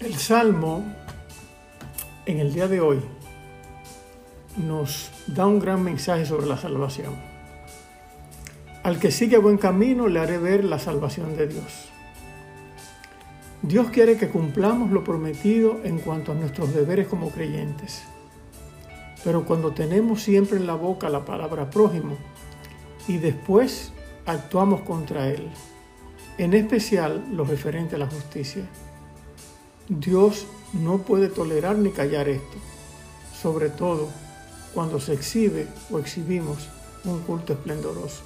El Salmo en el día de hoy nos da un gran mensaje sobre la salvación. Al que sigue buen camino le haré ver la salvación de Dios. Dios quiere que cumplamos lo prometido en cuanto a nuestros deberes como creyentes. Pero cuando tenemos siempre en la boca la palabra prójimo y después actuamos contra él, en especial lo referente a la justicia, Dios no puede tolerar ni callar esto, sobre todo cuando se exhibe o exhibimos un culto esplendoroso.